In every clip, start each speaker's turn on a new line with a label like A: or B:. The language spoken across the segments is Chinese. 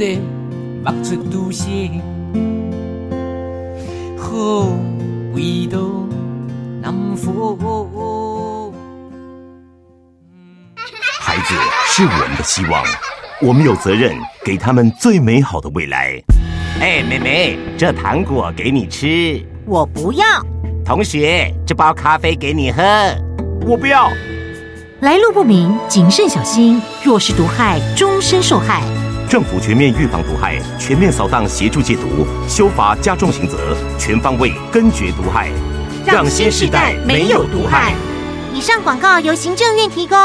A: 的目出毒蛇，好味道难否？
B: 孩子是我们的希望，我们有责任给他们最美好的未来。哎，妹妹，这糖果给你吃。
C: 我不要。
B: 同学，这包咖啡给你喝。我不要。
D: 来路不明，谨慎小心。若是毒害，终身受害。
B: 政府全面预防毒害，全面扫荡协助戒毒，修法加重刑责，全方位根绝毒害，
D: 让新时代没有毒害。
C: 以上广告由行政院提供。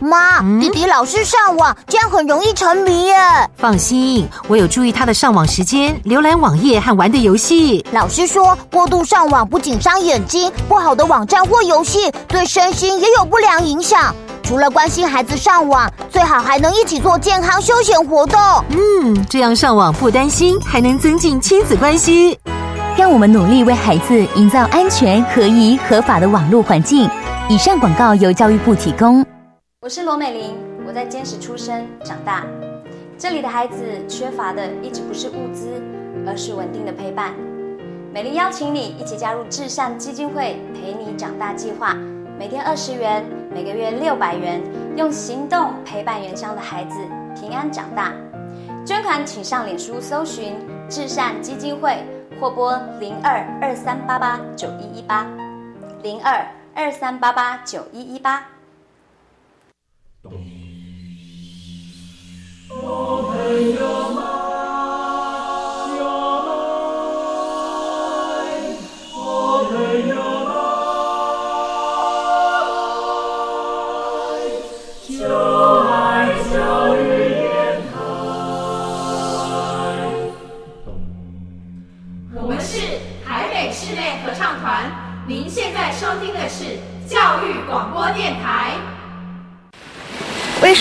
E: 妈，弟弟老是上网，这样很容易沉迷耶。
D: 放心，我有注意他的上网时间、浏览网页和玩的游戏。
E: 老师说，过度上网不仅伤眼睛，不好的网站或游戏对身心也有不良影响。除了关心孩子上网，最好还能一起做健康休闲活动。
D: 嗯，这样上网不担心，还能增进亲子关系。
F: 让我们努力为孩子营造安全、合宜、合法的网络环境。以上广告由教育部提供。
G: 我是罗美玲，我在坚持出生长大。这里的孩子缺乏的一直不是物资，而是稳定的陪伴。美玲邀请你一起加入至善基金会陪你长大计划，每天二十元，每个月六百元，用行动陪伴原乡的孩子平安长大。捐款请上脸书搜寻至善基金会，或拨零二二三八八九一一八零二二三八八九一一八。
H: 我们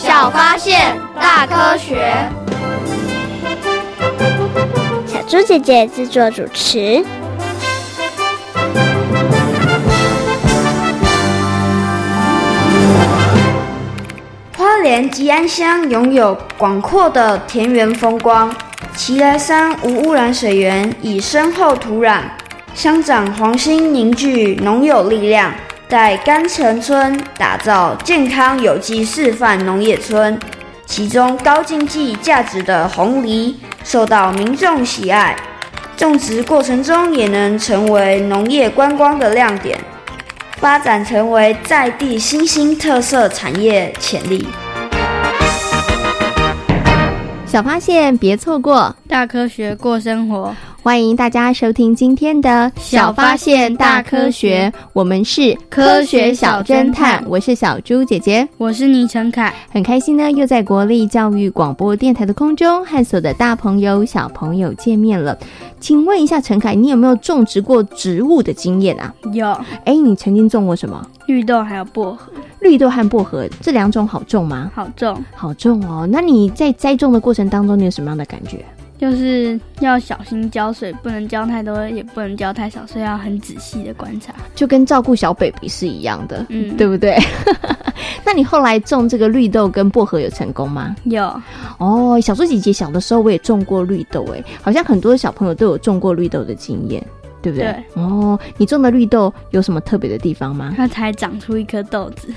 I: 小发现，大科学。
J: 小猪姐姐制作主持。
K: 花莲吉安乡拥有广阔的田园风光，奇来山无污染水源，以深厚土壤，乡长黄兴凝聚农友力量，在甘城村打造健康有机示范农业村。其中高经济价值的红梨受到民众喜爱，种植过程中也能成为农业观光的亮点。发展成为在地新兴特色产业潜力。
L: 小发现，别错过
M: 大科学过生活。
L: 欢迎大家收听今天的
M: 小发现大科学，
L: 我们是
M: 科学小侦探。
L: 我是小猪姐姐，
M: 我是倪晨凯，
L: 很开心呢，又在国立教育广播电台的空中和所有的大朋友、小朋友见面了。请问一下，陈凯，你有没有种植过植物的经验啊？
M: 有。
L: 哎，你曾经种过什么？
M: 绿豆还有薄荷。
L: 绿豆和薄荷这两种好种吗？
M: 好种，
L: 好种哦。那你在栽种的过程当中，你有什么样的感觉？
M: 就是要小心浇水，不能浇太多，也不能浇太少，所以要很仔细的观察，
L: 就跟照顾小 baby 是一样的，嗯，对不对？那你后来种这个绿豆跟薄荷有成功吗？
M: 有
L: 哦，小猪姐姐小的时候我也种过绿豆，哎，好像很多小朋友都有种过绿豆的经验，对不对？
M: 对。
L: 哦，你种的绿豆有什么特别的地方吗？
M: 它才长出一颗豆子，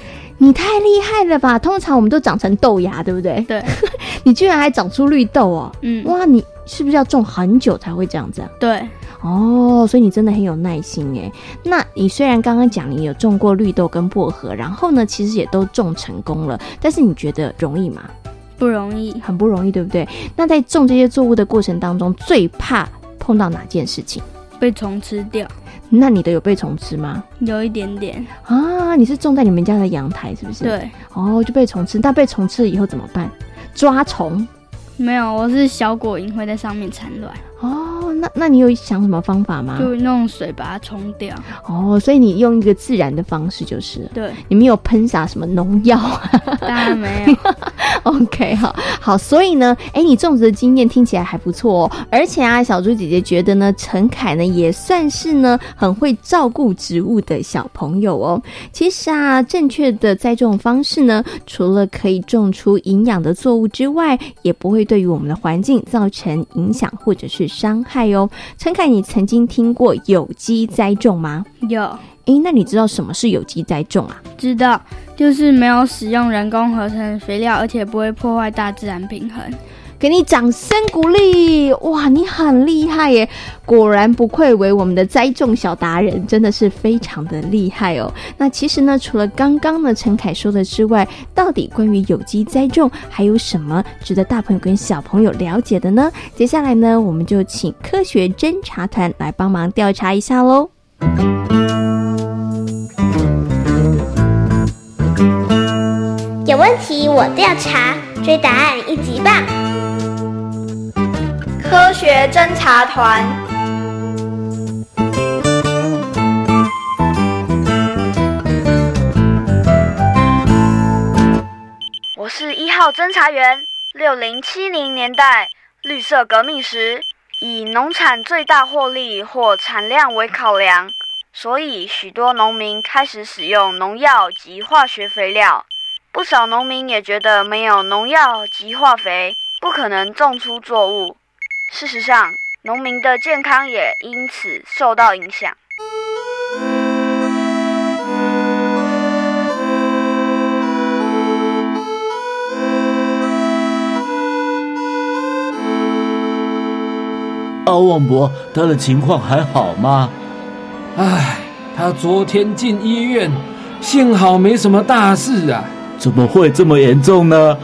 L: 你太厉害了吧！通常我们都长成豆芽，对不对？
M: 对。
L: 你居然还长出绿豆哦！嗯，哇，你是不是要种很久才会这样子？
M: 对。
L: 哦，所以你真的很有耐心哎。那你虽然刚刚讲你有种过绿豆跟薄荷，然后呢，其实也都种成功了，但是你觉得容易吗？
M: 不容易，
L: 很不容易，对不对？那在种这些作物的过程当中，最怕碰到哪件事情？
M: 被虫吃掉。
L: 那你的有被虫吃吗？
M: 有一点点
L: 啊。你是种在你们家的阳台是不是？
M: 对。
L: 哦，就被虫吃。那被虫吃了以后怎么办？抓虫。
M: 没有，我是小果蝇会在上面产卵。
L: 哦，那那你有想什么方法吗？
M: 就用水把它冲掉。
L: 哦，所以你用一个自然的方式就是。
M: 对。
L: 你没有喷洒什么农药？
M: 当然没有。
L: OK，好，好，所以呢，哎，你种植的经验听起来还不错哦。而且啊，小猪姐姐觉得呢，陈凯呢也算是呢很会照顾植物的小朋友哦。其实啊，正确的栽种方式呢，除了可以种出营养的作物之外，也不会对于我们的环境造成影响或者是。伤害哦，陈凯，你曾经听过有机栽种吗？
M: 有。
L: 诶，那你知道什么是有机栽种啊？
M: 知道，就是没有使用人工合成肥料，而且不会破坏大自然平衡。
L: 给你掌声鼓励！哇，你很厉害耶！果然不愧为我们的栽种小达人，真的是非常的厉害哦。那其实呢，除了刚刚呢陈凯说的之外，到底关于有机栽种还有什么值得大朋友跟小朋友了解的呢？接下来呢，我们就请科学侦查团来帮忙调查一下喽。
J: 有问题我调查，追答案一级棒。
K: 科学侦查团，我是一号侦查员。六零七零年代绿色革命时，以农产最大获利或产量为考量，所以许多农民开始使用农药及化学肥料。不少农民也觉得没有农药及化肥，不可能种出作物。事实上，农民的健康也因此受到影响。
N: 阿旺伯，他的情况还好吗？
O: 唉，他昨天进医院，幸好没什么大事啊。
N: 怎么会这么严重呢？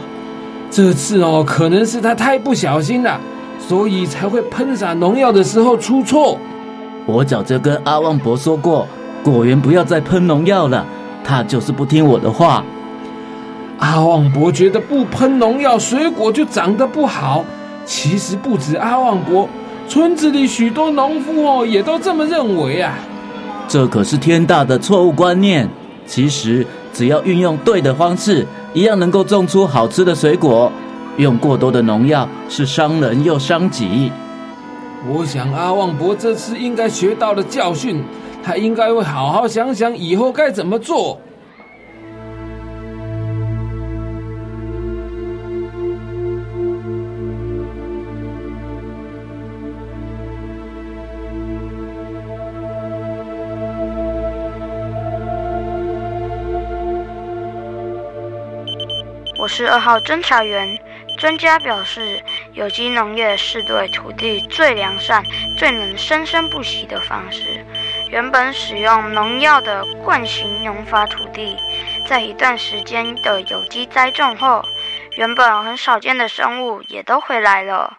O: 这次哦，可能是他太不小心了。所以才会喷洒农药的时候出错。
N: 我早就跟阿旺伯说过，果园不要再喷农药了。他就是不听我的话。
O: 阿旺伯觉得不喷农药，水果就长得不好。其实不止阿旺伯，村子里许多农夫哦，也都这么认为啊。
N: 这可是天大的错误观念。其实只要运用对的方式，一样能够种出好吃的水果。用过多的农药是伤人又伤己。
O: 我想阿旺伯这次应该学到了教训，他应该会好好想想以后该怎么做。
K: 我是二号侦查员。专家表示，有机农业是对土地最良善、最能生生不息的方式。原本使用农药的惯性农法土地，在一段时间的有机栽种后，原本很少见的生物也都回来了。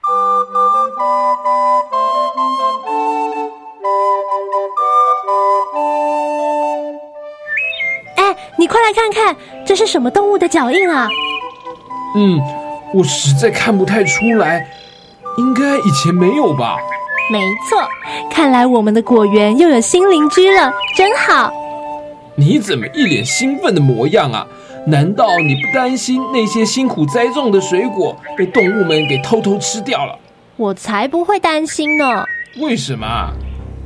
P: 哎，你快来看看，这是什么动物的脚印啊？
O: 嗯。我实在看不太出来，应该以前没有吧？
P: 没错，看来我们的果园又有新邻居了，真好。
O: 你怎么一脸兴奋的模样啊？难道你不担心那些辛苦栽种的水果被动物们给偷偷吃掉了？
P: 我才不会担心呢。
O: 为什么？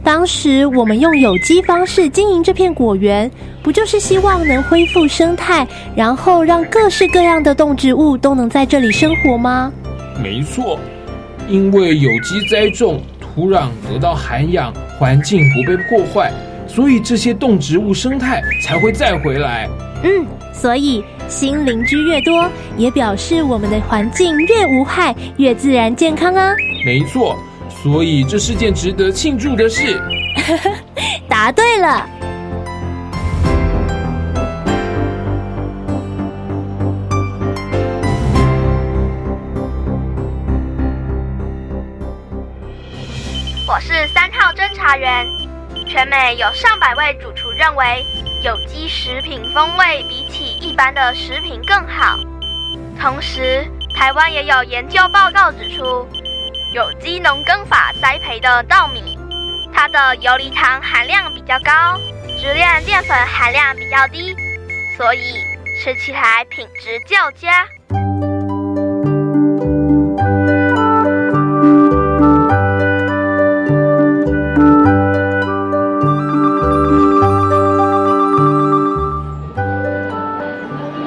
P: 当时我们用有机方式经营这片果园，不就是希望能恢复生态，然后让各式各样的动植物都能在这里生活吗？
O: 没错，因为有机栽种，土壤得到涵养，环境不被破坏，所以这些动植物生态才会再回来。
P: 嗯，所以新邻居越多，也表示我们的环境越无害，越自然健康啊。
O: 没错。所以这是件值得庆祝的事。
P: 答对了。
I: 我是三号侦查员。全美有上百位主厨认为，有机食品风味比起一般的食品更好。同时，台湾也有研究报告指出，有机农耕法栽培的稻米，它的游离糖含量比较高，直链淀粉含量比较低，所以吃起来品质较佳。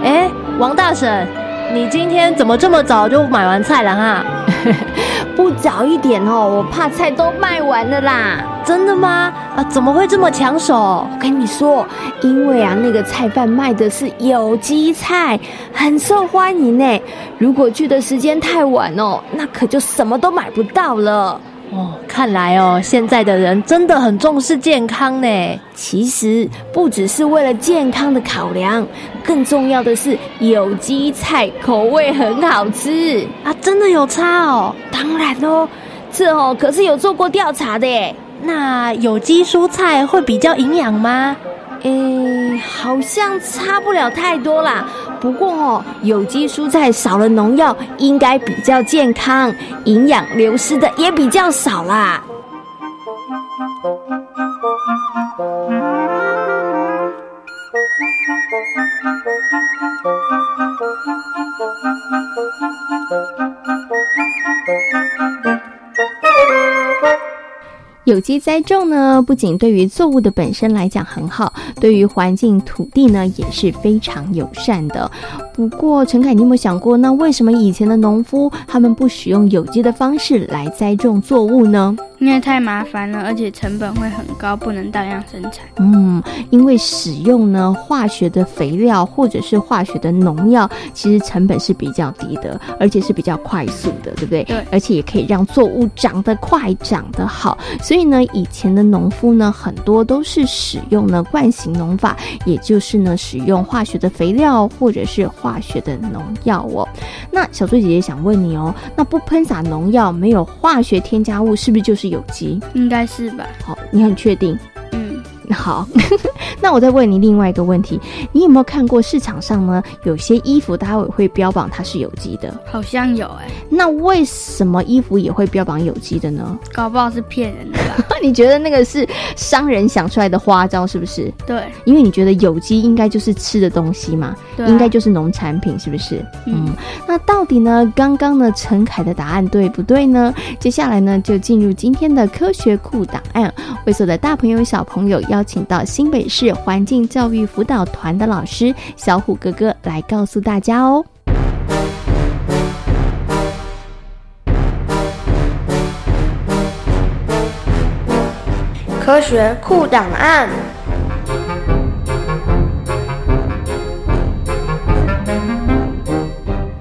P: 哎，王大婶，你今天怎么这么早就买完菜了哈？
L: 不早一点哦，我怕菜都卖完了啦。
P: 真的吗？啊，怎么会这么抢手？
L: 我跟你说，因为啊，那个菜贩卖的是有机菜，很受欢迎呢。如果去的时间太晚哦，那可就什么都买不到了。
P: 哦，看来哦，现在的人真的很重视健康呢。
L: 其实不只是为了健康的考量，更重要的是有机菜口味很好吃
P: 啊！真的有差哦？
L: 当然哦，这哦可是有做过调查的耶。
P: 那有机蔬菜会比较营养吗？
L: 诶，好像差不了太多啦。不过哦，有机蔬菜少了农药，应该比较健康，营养流失的也比较少啦。有机栽种呢，不仅对于作物的本身来讲很好，对于环境土地呢也是非常友善的。不过，陈凯，你有没有想过，那为什么以前的农夫他们不使用有机的方式来栽种作物呢？
M: 因为太麻烦了，而且成本会很高，不能大量生产。
L: 嗯，因为使用呢化学的肥料或者是化学的农药，其实成本是比较低的，而且是比较快速的，对不对？
M: 对。
L: 而且也可以让作物长得快、长得好。所以呢，以前的农夫呢，很多都是使用呢惯性农法，也就是呢使用化学的肥料或者是化学的农药哦。那小猪姐姐想问你哦，那不喷洒农药、没有化学添加物，是不是就是有机？
M: 应该是吧。
L: 好，你很确定？
M: 嗯，
L: 好。那我再问你另外一个问题，你有没有看过市场上呢有些衣服，它也会标榜它是有机的？
M: 好像有哎。
L: 那为什么衣服也会标榜有机的呢？
M: 搞不好是骗人的吧？
L: 你觉得那个是商人想出来的花招是不是？
M: 对，
L: 因为你觉得有机应该就是吃的东西嘛，
M: 对，
L: 应该就是农产品，是不是？嗯。那到底呢？刚刚呢？陈凯的答案对不对呢？接下来呢，就进入今天的科学库档案，为所有的大朋友小朋友邀请到新北市是环境教育辅导团的老师小虎哥哥来告诉大家哦。
J: 科学酷档案。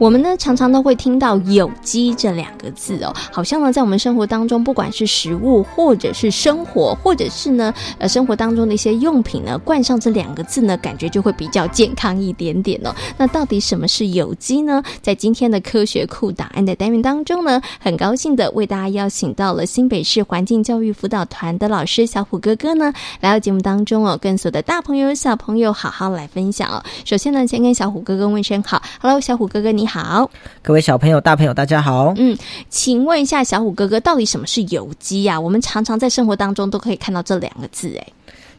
L: 我们呢常常都会听到“有机”这两个字哦，好像呢在我们生活当中，不管是食物，或者是生活，或者是呢呃生活当中的一些用品呢，冠上这两个字呢，感觉就会比较健康一点点哦。那到底什么是有机呢？在今天的科学库档案的单元当中呢，很高兴的为大家邀请到了新北市环境教育辅导团的老师小虎哥哥呢，来到节目当中哦，跟所有的大朋友小朋友好好来分享哦。首先呢，先跟小虎哥哥问声好，Hello，小虎哥哥你好。好，
Q: 各位小朋友、大朋友，大家好。
L: 嗯，请问一下小虎哥哥，到底什么是有机呀？我们常常在生活当中都可以看到这两个字，哎。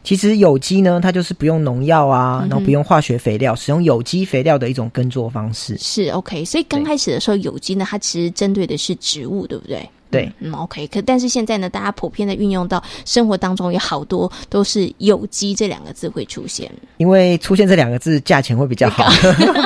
Q: 其实有机呢，它就是不用农药啊，然后不用化学肥料，使用有机肥料的一种耕作方式。
L: 是 OK，所以刚开始的时候，有机呢，它其实针对的是植物，对不对？
Q: 对，
L: 嗯，OK，可但是现在呢，大家普遍的运用到生活当中，有好多都是有机这两个字会出现，
Q: 因为出现这两个字，价钱会比较好。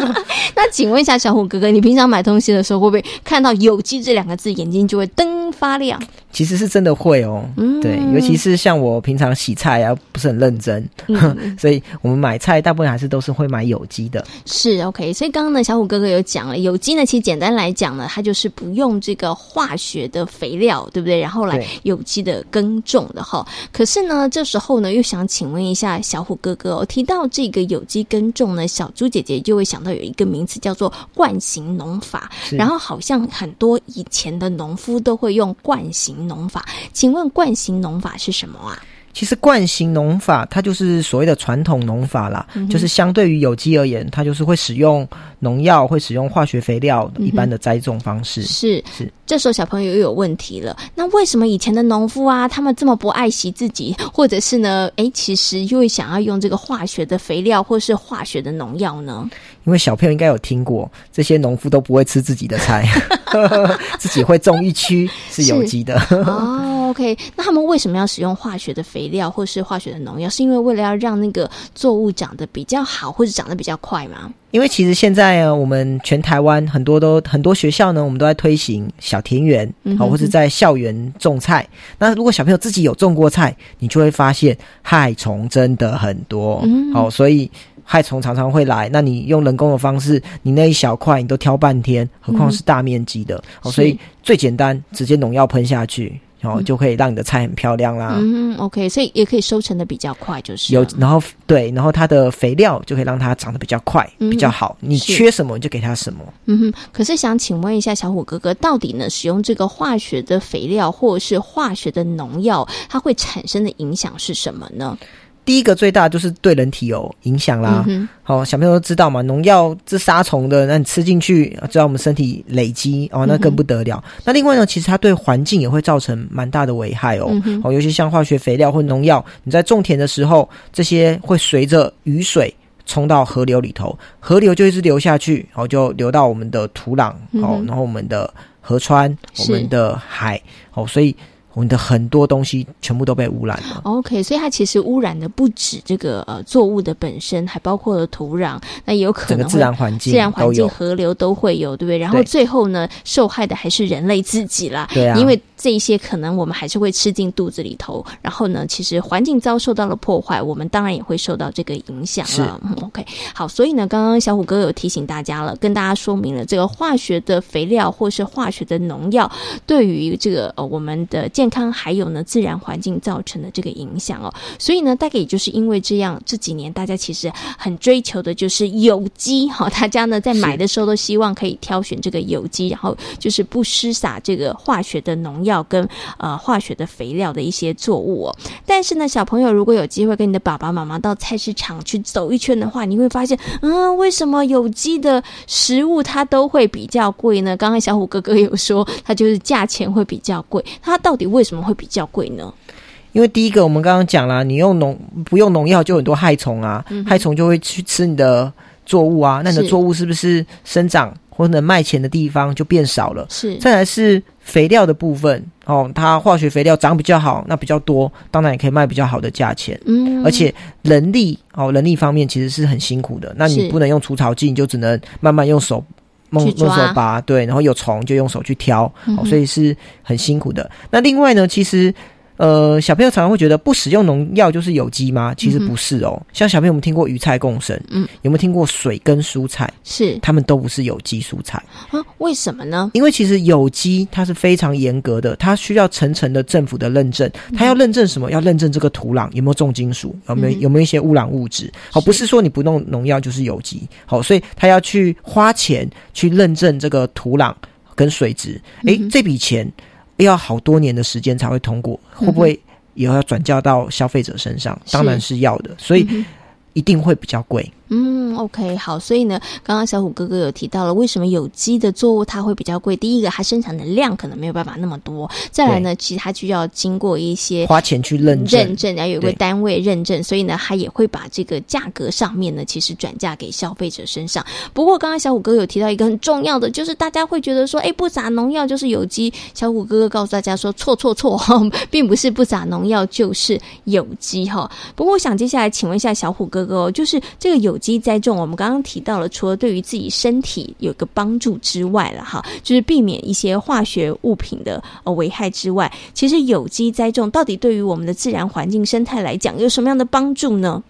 L: 那请问一下小虎哥哥，你平常买东西的时候，会不会看到有机这两个字，眼睛就会灯发亮？
Q: 其实是真的会哦，嗯对，尤其是像我平常洗菜啊，不是很认真，所以我们买菜大部分还是都是会买有机的。
L: 是 OK，所以刚刚呢，小虎哥哥有讲了，有机呢，其实简单来讲呢，它就是不用这个化学的肥料，对不对？然后来有机的耕种的哈。可是呢，这时候呢，又想请问一下小虎哥哥，哦，提到这个有机耕种呢，小猪姐姐就会想到有一个名词叫做惯行农法，然后好像很多以前的农夫都会用惯行。农法，请问惯行农法是什么啊？
Q: 其实惯性农法它就是所谓的传统农法啦，就是相对于有机而言，它就是会使用农药，会使用化学肥料一般的栽种方式。
L: 是是，这时候小朋友又有问题了。那为什么以前的农夫啊，他们这么不爱惜自己，或者是呢？哎，其实又会想要用这个化学的肥料或是化学的农药呢？
Q: 因为小朋友应该有听过，这些农夫都不会吃自己的菜，自己会种一区是有机的。
L: 哦，OK，那他们为什么要使用化学的肥料或是化学的农药？是因为为了要让那个作物长得比较好，或者长得比较快吗？
Q: 因为其实现在我们全台湾很多都很多学校呢，我们都在推行小田园，好，或者在校园种菜。那如果小朋友自己有种过菜，你就会发现害虫真的很多，好，所以。害虫常常会来，那你用人工的方式，你那一小块你都挑半天，何况是大面积的？哦，所以最简单，直接农药喷下去，然后就可以让你的菜很漂亮啦。
L: 嗯，OK，所以也可以收成的比较快，就是
Q: 有，然后对，然后它的肥料就可以让它长得比较快，比较好。你缺什么你就给它什么。
L: 嗯哼，可是想请问一下小虎哥哥，到底呢使用这个化学的肥料或者是化学的农药，它会产生的影响是什么呢？
Q: 第一个最大就是对人体有影响啦。好，小朋友都知道嘛，农药这杀虫的，那你吃进去，在我们身体累积哦，那更不得了。那另外呢，其实它对环境也会造成蛮大的危害哦。哦，尤其像化学肥料或农药，你在种田的时候，这些会随着雨水冲到河流里头，河流就一直流下去，然后就流到我们的土壤哦，然后我们的河川、我们的海哦，所以。我们的很多东西全部都被污染了。
L: OK，所以它其实污染的不止这个呃作物的本身，还包括了土壤，那也有可能
Q: 自然环境、
L: 自然环境、河流都会有，对不对？然后最后呢，受害的还是人类自己啦。
Q: 对啊，
L: 因为这一些可能我们还是会吃进肚子里头，然后呢，其实环境遭受到了破坏，我们当然也会受到这个影响了。OK，好，所以呢，刚刚小虎哥有提醒大家了，跟大家说明了这个化学的肥料或是化学的农药对于这个呃我们的。健康还有呢，自然环境造成的这个影响哦，所以呢，大概也就是因为这样，这几年大家其实很追求的就是有机哈，大家呢在买的时候都希望可以挑选这个有机，然后就是不施洒这个化学的农药跟呃化学的肥料的一些作物哦。但是呢，小朋友如果有机会跟你的爸爸妈妈到菜市场去走一圈的话，你会发现，嗯，为什么有机的食物它都会比较贵呢？刚刚小虎哥哥有说，它就是价钱会比较贵，它到底？为什么会比较贵呢？
Q: 因为第一个，我们刚刚讲了，你用农不用农药，就很多害虫啊，害虫就会去吃你的作物啊，那你的作物是不是生长或者卖钱的地方就变少了？
L: 是。
Q: 再来是肥料的部分哦，它化学肥料长比较好，那比较多，当然也可以卖比较好的价钱。嗯。而且人力哦，人力方面其实是很辛苦的，那你不能用除草剂，你就只能慢慢用手。用用手拔，对，然后有虫就用手去挑，所以是很辛苦的。那另外呢，其实。呃，小朋友常常会觉得不使用农药就是有机吗？其实不是哦。像小朋友，我们听过鱼菜共生，嗯，有没有听过水跟蔬菜？
L: 是，
Q: 他们都不是有机蔬菜
L: 啊？为什么呢？
Q: 因为其实有机它是非常严格的，它需要层层的政府的认证。它要认证什么？要认证这个土壤有没有重金属，有没有有没有一些污染物质？好，不是说你不弄农药就是有机。好，所以他要去花钱去认证这个土壤跟水质。诶，这笔钱。要好多年的时间才会通过，会不会以后要转嫁到消费者身上？当然是要的，所以一定会比较贵。
L: 嗯，OK，好，所以呢，刚刚小虎哥哥有提到了，为什么有机的作物它会比较贵？第一个，它生产的量可能没有办法那么多；再来呢，其实它就要经过一些
Q: 花钱去认证，
L: 认证，然后有个单位认证，所以呢，它也会把这个价格上面呢，其实转嫁给消费者身上。不过，刚刚小虎哥有提到一个很重要的，就是大家会觉得说，哎，不撒农药就是有机。小虎哥哥告诉大家说，错错错，并不是不撒农药就是有机哈。不过，我想接下来请问一下小虎哥哥哦，就是这个有。有机栽种，我们刚刚提到了，除了对于自己身体有个帮助之外了哈，就是避免一些化学物品的呃危害之外，其实有机栽种到底对于我们的自然环境生态来讲有什么样的帮助呢？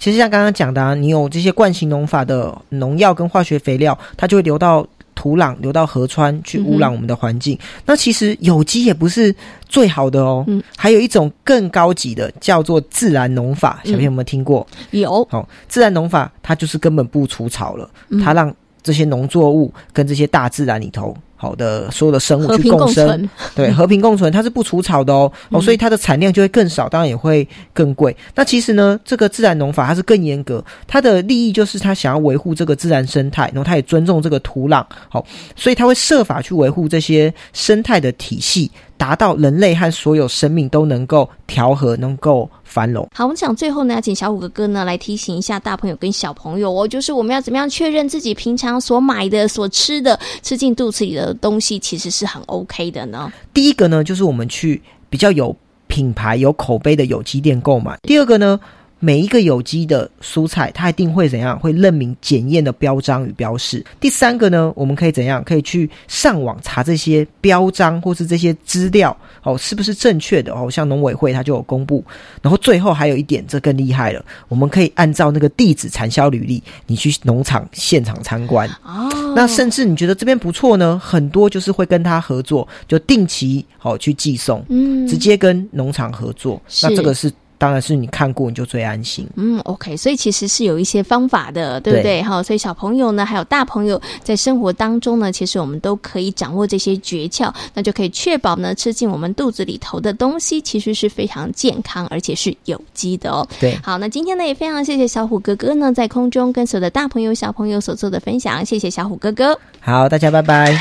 Q: 其实像刚刚讲的，你有这些惯性农法的农药跟化学肥料，它就会流到。土壤流到河川去污染我们的环境，那其实有机也不是最好的哦。嗯，还有一种更高级的叫做自然农法，小朋友有没有听过？
L: 有。
Q: 哦，自然农法它就是根本不除草了，它让这些农作物跟这些大自然里头。好的所有的生物去共生，对，和平共存，它是不除草的哦，哦，
L: 嗯
Q: 所以它的产量就会更少，当然也会更贵。那其实呢，这个自然农法它是更严格，它的利益就是它想要维护这个自然生态，然后它也尊重这个土壤，好，所以它会设法去维护这些生态的体系，达到人类和所有生命都能够调和，能够繁荣。
L: 好，我们想最后呢，要请小虎哥哥呢来提醒一下大朋友跟小朋友哦，就是我们要怎么样确认自己平常所买的、所吃的、吃进肚子里的东西，其实是很 OK 的呢？
Q: 第一个呢，就是我们去比较有品牌、有口碑的有机店购买。第二个呢，每一个有机的蔬菜，它一定会怎样？会认明检验的标章与标示。第三个呢，我们可以怎样？可以去上网查这些标章或是这些资料哦，是不是正确的哦？像农委会它就有公布。然后最后还有一点，这更厉害了，我们可以按照那个地址产销履历，你去农场现场参观。
L: 哦
Q: 那甚至你觉得这边不错呢，很多就是会跟他合作，就定期好、去寄送，
L: 嗯
Q: 直接跟农场合作。
L: 是
Q: 那这个是当然是你看过你就最安心。
L: 嗯，OK，所以其实是有一些方法的，对不对？
Q: 对
L: 哈，所以小朋友呢，还有大朋友在生活当中呢，其实我们都可以掌握这些诀窍，那就可以确保呢，吃进我们肚子里头的东西其实是非常健康，而且是有机的哦。
Q: 对
L: 好，那今天呢，也非常谢谢小虎哥哥呢，在空中跟所有的大朋友、小朋友所做的分享，谢谢小虎哥哥。
Q: 好，大家拜拜。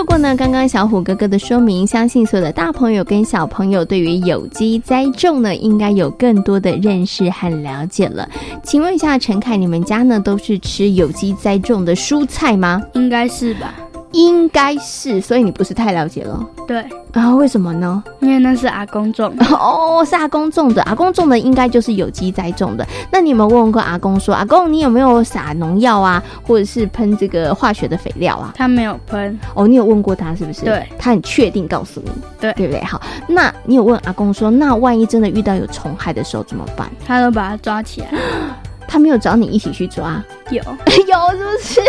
L: 透过呢刚刚小虎哥哥的说明，相信所有的大朋友跟小朋友对于有机栽种呢，应该有更多的认识和了解了。请问一下陈凯，你们家呢都是吃有机栽种的蔬菜吗？
M: 应该是吧？
L: 应该是，所以你不是太了解了
M: 对，
L: 啊？为什么呢？
M: 因为那是阿公种的。
L: 哦，是阿公种的，阿公种的应该就是有机栽种的。那你有没有问过阿公说，阿公你有没有撒农药啊，或者是喷这个化学的肥料啊？
M: 他没有喷，
L: 哦，你有问过他是不是？
M: 对，
L: 他很确定告诉你，
M: 对
L: 对不对？好，那你有问阿公说，那万一真的遇到有虫害的时候怎么办？
M: 他都把它抓起来。
L: 他没有找你一起去抓，
M: 有
L: 有是不是？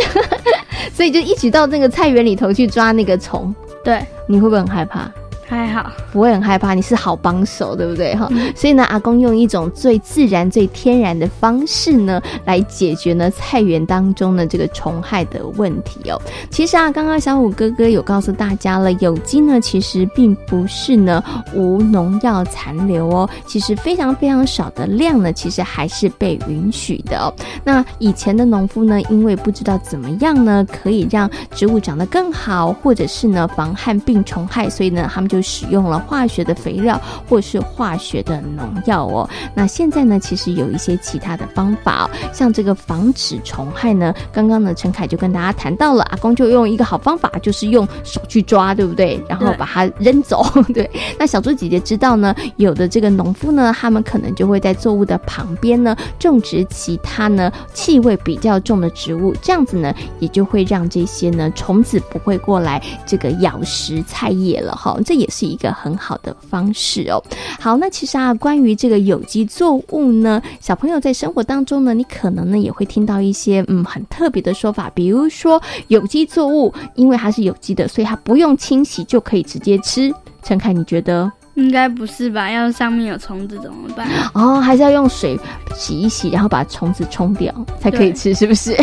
L: 所以就一起到那个菜园里头去抓那个虫，
M: 对，
L: 你会不会很害怕？
M: 还好，
L: 不会很害怕，你是好帮手，对不对？哈、
M: 嗯
L: 所以呢，阿公用一种最自然、最天然的方式呢，来解决呢菜园当中的这个虫害的问题哦。其实啊，刚刚小虎哥哥有告诉大家了，有机呢其实并不是呢无农药残留哦，其实非常非常少的量呢，其实还是被允许的哦。那以前的农夫呢，因为不知道怎么样呢可以让植物长得更好，或者是呢防旱病虫害，所以呢他们就使用了化学的肥料或是化学的农药哦。那现在呢，其实有一些其他的方法、哦，像这个防止虫害呢，刚刚呢陈凯就跟大家谈到了，阿公就用一个好方法，就是用手去抓，对不对？然后把它扔走。对，那小猪姐姐知道呢，有的这个农夫呢，他们可能就会在作物的旁边呢种植其他呢气味比较重的植物，这样子呢，也就会让这些呢虫子不会过来这个咬食菜叶了哈。这也是一个很好的方式哦。好，那其实啊，关于这个有机作物呢，小朋友在生活当中呢，你可能呢也会听到一些嗯很特别的说法，比如说有机作物因为它是有机的，所以它不用清洗就可以直接吃。陈凯，你觉得？
M: 应该不是吧？要是上面有虫子怎么办？
L: 哦，还是要用水洗一洗，然后把虫子冲掉才可以吃，是不是？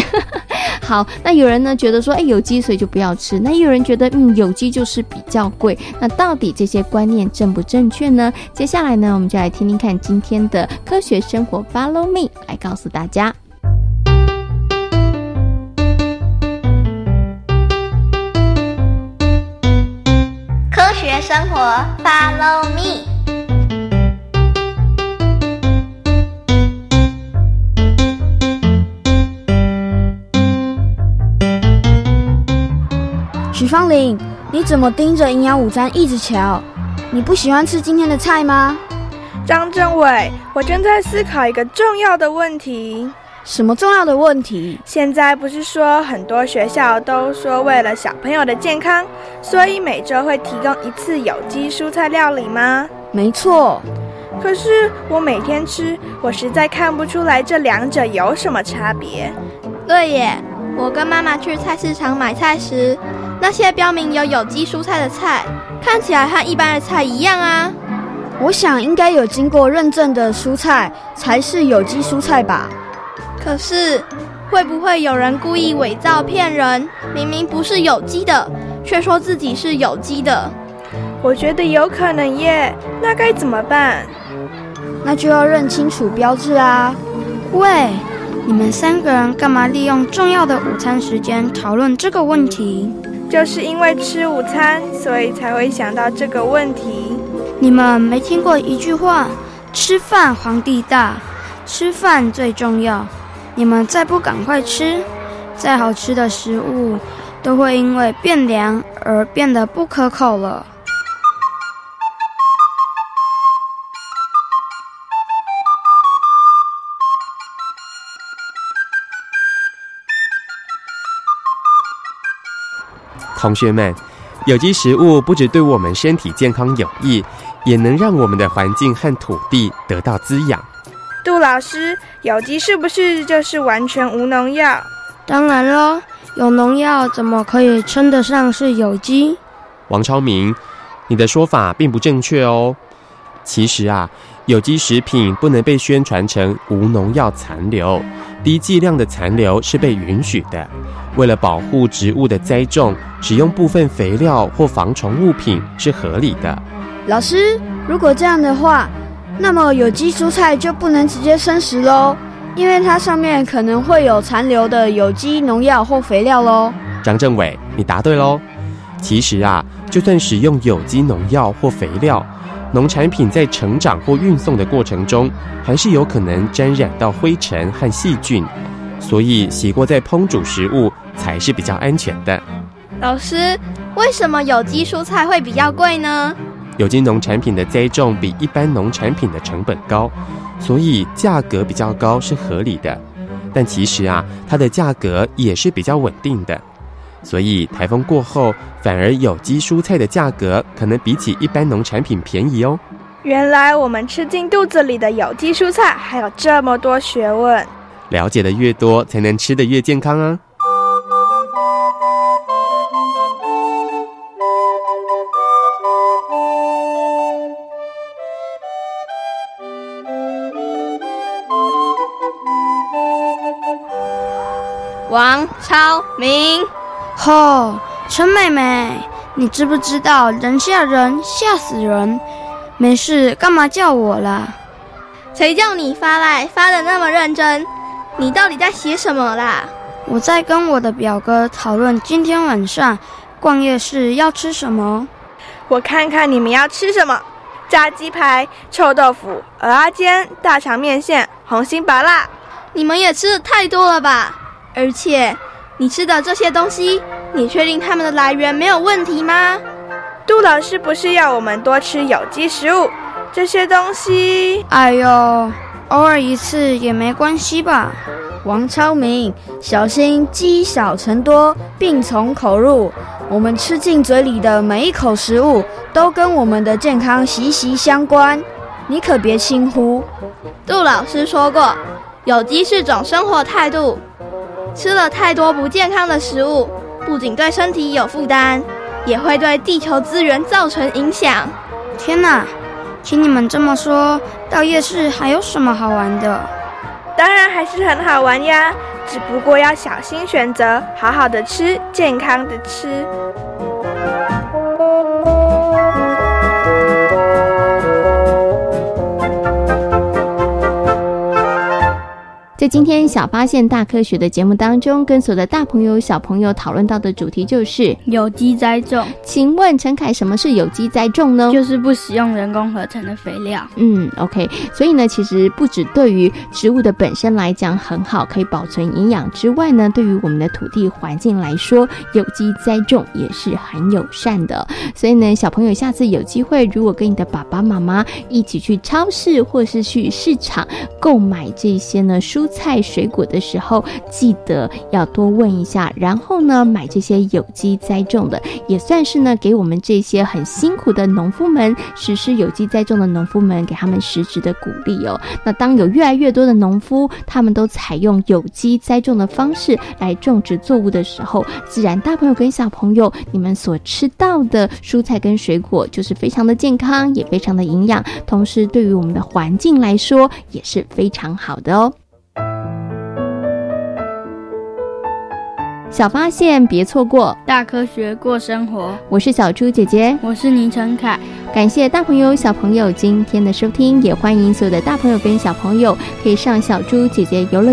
L: 好，那有人呢觉得说，哎，有机所以就不要吃。那也有人觉得，嗯，有机就是比较贵。那到底这些观念正不正确呢？接下来呢，我们就来听听看今天的科学生活，Follow me，来告诉大家。
J: 科学生活，Follow me。
K: 芳玲，你怎么盯着营养午餐一直瞧？你不喜欢吃今天的菜吗？
R: 张政委，我正在思考一个重要的问题。
K: 什么重要的问题？
R: 现在不是说很多学校都说为了小朋友的健康，所以每周会提供一次有机蔬菜料理吗？
K: 没错。
R: 可是我每天吃，我实在看不出来这两者有什么差别。
J: 对耶，我跟妈妈去菜市场买菜时，那些标明有有机蔬菜的菜，看起来和一般的菜一样啊。
K: 我想应该有经过认证的蔬菜才是有机蔬菜吧。
J: 可是，会不会有人故意伪造骗人？明明不是有机的，却说自己是有机的？
R: 我觉得有可能耶，那该怎么办？
K: 那就要认清楚标志啊！喂，你们三个人干嘛利用重要的午餐时间讨论这个问题？
R: 就是因为吃午餐，所以才会想到这个问题。
K: 你们没听过一句话：“吃饭皇帝大，吃饭最重要。”你们再不赶快吃，再好吃的食物都会因为变凉而变得不可口了。
S: 同学们，有机食物不只对我们身体健康有益，也能让我们的环境和土地得到滋养。
R: 杜老师，有机是不是就是完全无农药？
K: 当然喽，有农药怎么可以称得上是有机？
S: 王超明，你的说法并不正确哦。其实啊，有机食品不能被宣传成无农药残留，低剂量的残留是被允许的。为了保护植物的栽种，使用部分肥料或防虫物品是合理的。
K: 老师，如果这样的话，那么有机蔬菜就不能直接生食喽，因为它上面可能会有残留的有机农药或肥料喽。
S: 张政委，你答对喽。其实啊，就算使用有机农药或肥料，农产品在成长或运送的过程中，还是有可能沾染到灰尘和细菌，所以洗过再烹煮食物。才是比较安全的。
J: 老师，为什么有机蔬菜会比较贵呢？
S: 有机农产品的栽种比一般农产品的成本高，所以价格比较高是合理的。但其实啊，它的价格也是比较稳定的。所以台风过后，反而有机蔬菜的价格可能比起一般农产品便宜哦。
R: 原来我们吃进肚子里的有机蔬菜还有这么多学问。
S: 了解的越多，才能吃的越健康啊。
J: 王超明，
K: 吼，陈妹妹，你知不知道人吓人吓死人？没事，干嘛叫我啦？
J: 谁叫你发来发的那么认真？你到底在写什么啦？
K: 我在跟我的表哥讨论今天晚上逛夜市要吃什么。
R: 我看看你们要吃什么：炸鸡排、臭豆腐、鹅阿煎、大肠面线、红心麻辣。
J: 你们也吃的太多了吧？而且，你吃的这些东西，你确定它们的来源没有问题吗？
R: 杜老师不是要我们多吃有机食物？这些东西，
K: 哎呦，偶尔一次也没关系吧？
L: 王超明，小心积少成多，病从口入。我们吃进嘴里的每一口食物，都跟我们的健康息息相关，你可别轻忽。
J: 杜老师说过，有机是种生活态度。吃了太多不健康的食物，不仅对身体有负担，也会对地球资源造成影响。
K: 天哪，听你们这么说，到夜市还有什么好玩的？
R: 当然还是很好玩呀，只不过要小心选择，好好的吃，健康的吃。
L: 在今天小发现大科学的节目当中，跟所有的大朋友小朋友讨论到的主题就是
M: 有机栽种。
L: 请问陈凯，什么是有机栽种呢？
M: 就是不使用人工合成的肥料。
L: 嗯，OK。所以呢，其实不止对于植物的本身来讲很好，可以保存营养之外呢，对于我们的土地环境来说，有机栽种也是很友善的。所以呢，小朋友下次有机会，如果跟你的爸爸妈妈一起去超市或是去市场购买这些呢蔬。菜水果的时候，记得要多问一下，然后呢，买这些有机栽种的，也算是呢，给我们这些很辛苦的农夫们实施有机栽种的农夫们，给他们实质的鼓励哦。那当有越来越多的农夫，他们都采用有机栽种的方式来种植作物的时候，自然大朋友跟小朋友，你们所吃到的蔬菜跟水果就是非常的健康，也非常的营养，同时对于我们的环境来说也是非常好的哦。小发现别错过，
M: 大科学过生活。
L: 我是小猪姐姐，
M: 我是倪晨凯。
L: 感谢大朋友、小朋友今天的收听，也欢迎所有的大朋友跟小朋友可以上小猪姐姐游乐。